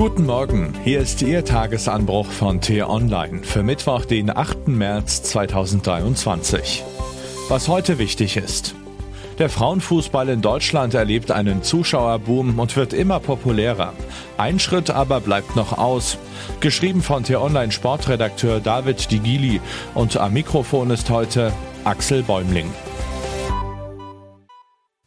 Guten Morgen, hier ist Ihr Tagesanbruch von T-Online für Mittwoch, den 8. März 2023. Was heute wichtig ist. Der Frauenfußball in Deutschland erlebt einen Zuschauerboom und wird immer populärer. Ein Schritt aber bleibt noch aus. Geschrieben von T-Online Sportredakteur David Digili und am Mikrofon ist heute Axel Bäumling.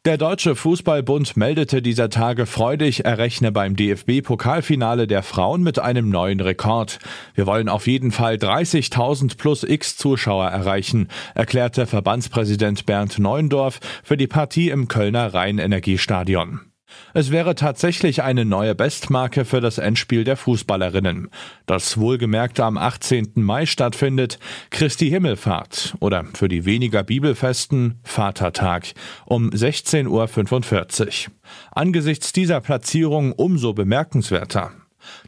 Der Deutsche Fußballbund meldete dieser Tage freudig, er rechne beim DFB-Pokalfinale der Frauen mit einem neuen Rekord. Wir wollen auf jeden Fall 30.000 plus X Zuschauer erreichen, erklärte Verbandspräsident Bernd Neuendorf für die Partie im Kölner Rheinenergiestadion. Es wäre tatsächlich eine neue Bestmarke für das Endspiel der Fußballerinnen, das wohlgemerkt am 18. Mai stattfindet, Christi Himmelfahrt oder für die weniger Bibelfesten Vatertag um 16.45 Uhr. Angesichts dieser Platzierung umso bemerkenswerter.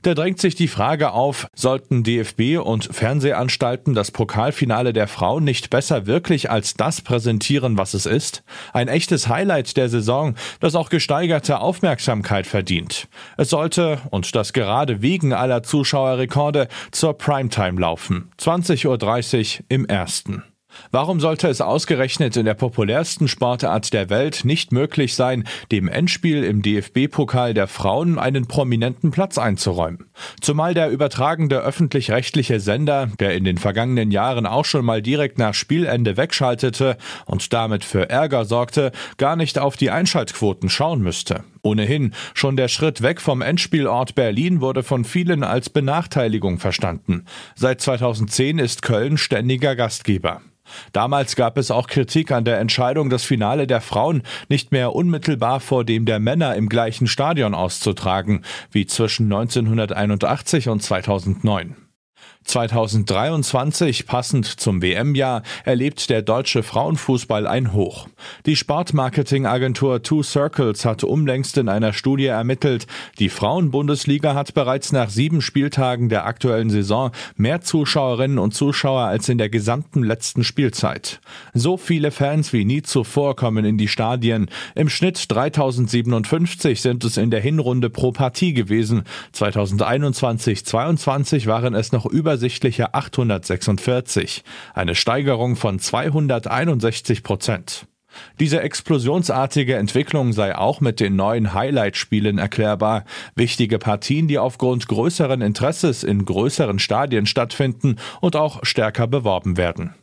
Da drängt sich die Frage auf, sollten DFB und Fernsehanstalten das Pokalfinale der Frauen nicht besser wirklich als das präsentieren, was es ist? Ein echtes Highlight der Saison, das auch gesteigerte Aufmerksamkeit verdient. Es sollte, und das gerade wegen aller Zuschauerrekorde, zur Primetime laufen. 20.30 Uhr im ersten. Warum sollte es ausgerechnet in der populärsten Sportart der Welt nicht möglich sein, dem Endspiel im DFB-Pokal der Frauen einen prominenten Platz einzuräumen? Zumal der übertragende öffentlich-rechtliche Sender, der in den vergangenen Jahren auch schon mal direkt nach Spielende wegschaltete und damit für Ärger sorgte, gar nicht auf die Einschaltquoten schauen müsste. Ohnehin, schon der Schritt weg vom Endspielort Berlin wurde von vielen als Benachteiligung verstanden. Seit 2010 ist Köln ständiger Gastgeber. Damals gab es auch Kritik an der Entscheidung, das Finale der Frauen nicht mehr unmittelbar vor dem der Männer im gleichen Stadion auszutragen, wie zwischen 1981 und 2009. 2023, passend zum WM-Jahr, erlebt der deutsche Frauenfußball ein Hoch. Die Sportmarketingagentur Two Circles hat umlängst in einer Studie ermittelt, die Frauenbundesliga hat bereits nach sieben Spieltagen der aktuellen Saison mehr Zuschauerinnen und Zuschauer als in der gesamten letzten Spielzeit. So viele Fans wie nie zuvor kommen in die Stadien. Im Schnitt 3057 sind es in der Hinrunde pro Partie gewesen. 2021-22 waren es noch übersichtliche 846, eine Steigerung von 261 Prozent. Diese explosionsartige Entwicklung sei auch mit den neuen Highlight-Spielen erklärbar. Wichtige Partien, die aufgrund größeren Interesses in größeren Stadien stattfinden und auch stärker beworben werden.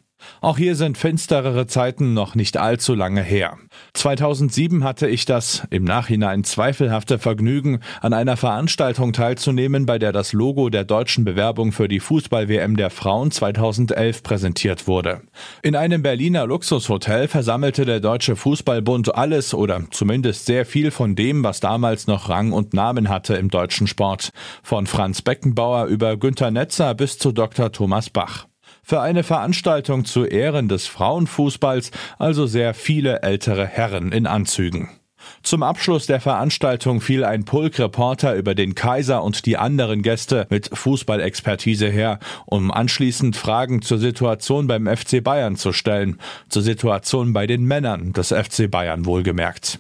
Auch hier sind finsterere Zeiten noch nicht allzu lange her. 2007 hatte ich das im Nachhinein zweifelhafte Vergnügen, an einer Veranstaltung teilzunehmen, bei der das Logo der deutschen Bewerbung für die Fußball-WM der Frauen 2011 präsentiert wurde. In einem Berliner Luxushotel versammelte der Deutsche Fußballbund alles oder zumindest sehr viel von dem, was damals noch Rang und Namen hatte im deutschen Sport. Von Franz Beckenbauer über Günter Netzer bis zu Dr. Thomas Bach für eine Veranstaltung zu Ehren des Frauenfußballs, also sehr viele ältere Herren in Anzügen. Zum Abschluss der Veranstaltung fiel ein Pulk-Reporter über den Kaiser und die anderen Gäste mit Fußballexpertise her, um anschließend Fragen zur Situation beim FC Bayern zu stellen, zur Situation bei den Männern des FC Bayern wohlgemerkt.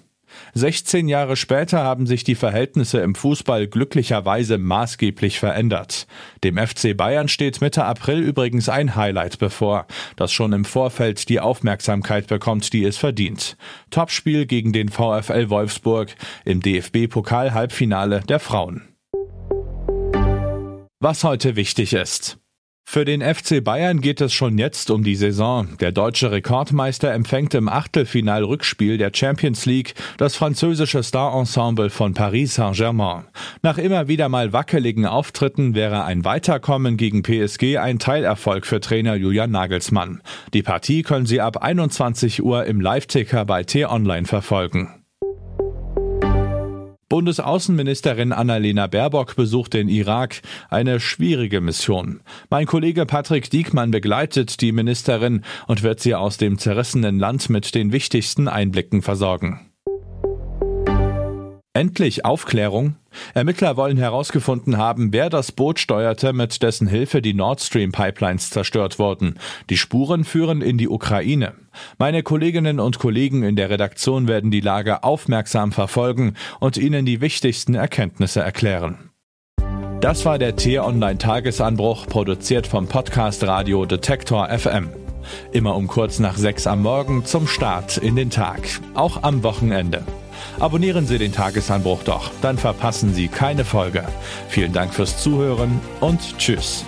16 Jahre später haben sich die Verhältnisse im Fußball glücklicherweise maßgeblich verändert. Dem FC Bayern steht Mitte April übrigens ein Highlight bevor, das schon im Vorfeld die Aufmerksamkeit bekommt, die es verdient. Topspiel gegen den VfL Wolfsburg im DFB-Pokal-Halbfinale der Frauen. Was heute wichtig ist. Für den FC Bayern geht es schon jetzt um die Saison. Der deutsche Rekordmeister empfängt im Achtelfinal-Rückspiel der Champions League das französische Star-Ensemble von Paris Saint-Germain. Nach immer wieder mal wackeligen Auftritten wäre ein Weiterkommen gegen PSG ein Teilerfolg für Trainer Julian Nagelsmann. Die Partie können Sie ab 21 Uhr im Live-Ticker bei T-Online verfolgen. Bundesaußenministerin Annalena Baerbock besucht den Irak. Eine schwierige Mission. Mein Kollege Patrick Diekmann begleitet die Ministerin und wird sie aus dem zerrissenen Land mit den wichtigsten Einblicken versorgen. Endlich Aufklärung? Ermittler wollen herausgefunden haben, wer das Boot steuerte, mit dessen Hilfe die Nord Stream Pipelines zerstört wurden. Die Spuren führen in die Ukraine. Meine Kolleginnen und Kollegen in der Redaktion werden die Lage aufmerksam verfolgen und Ihnen die wichtigsten Erkenntnisse erklären. Das war der T-Online Tagesanbruch, produziert vom Podcast Radio Detektor FM. Immer um kurz nach sechs am Morgen zum Start in den Tag, auch am Wochenende. Abonnieren Sie den Tagesanbruch doch, dann verpassen Sie keine Folge. Vielen Dank fürs Zuhören und Tschüss.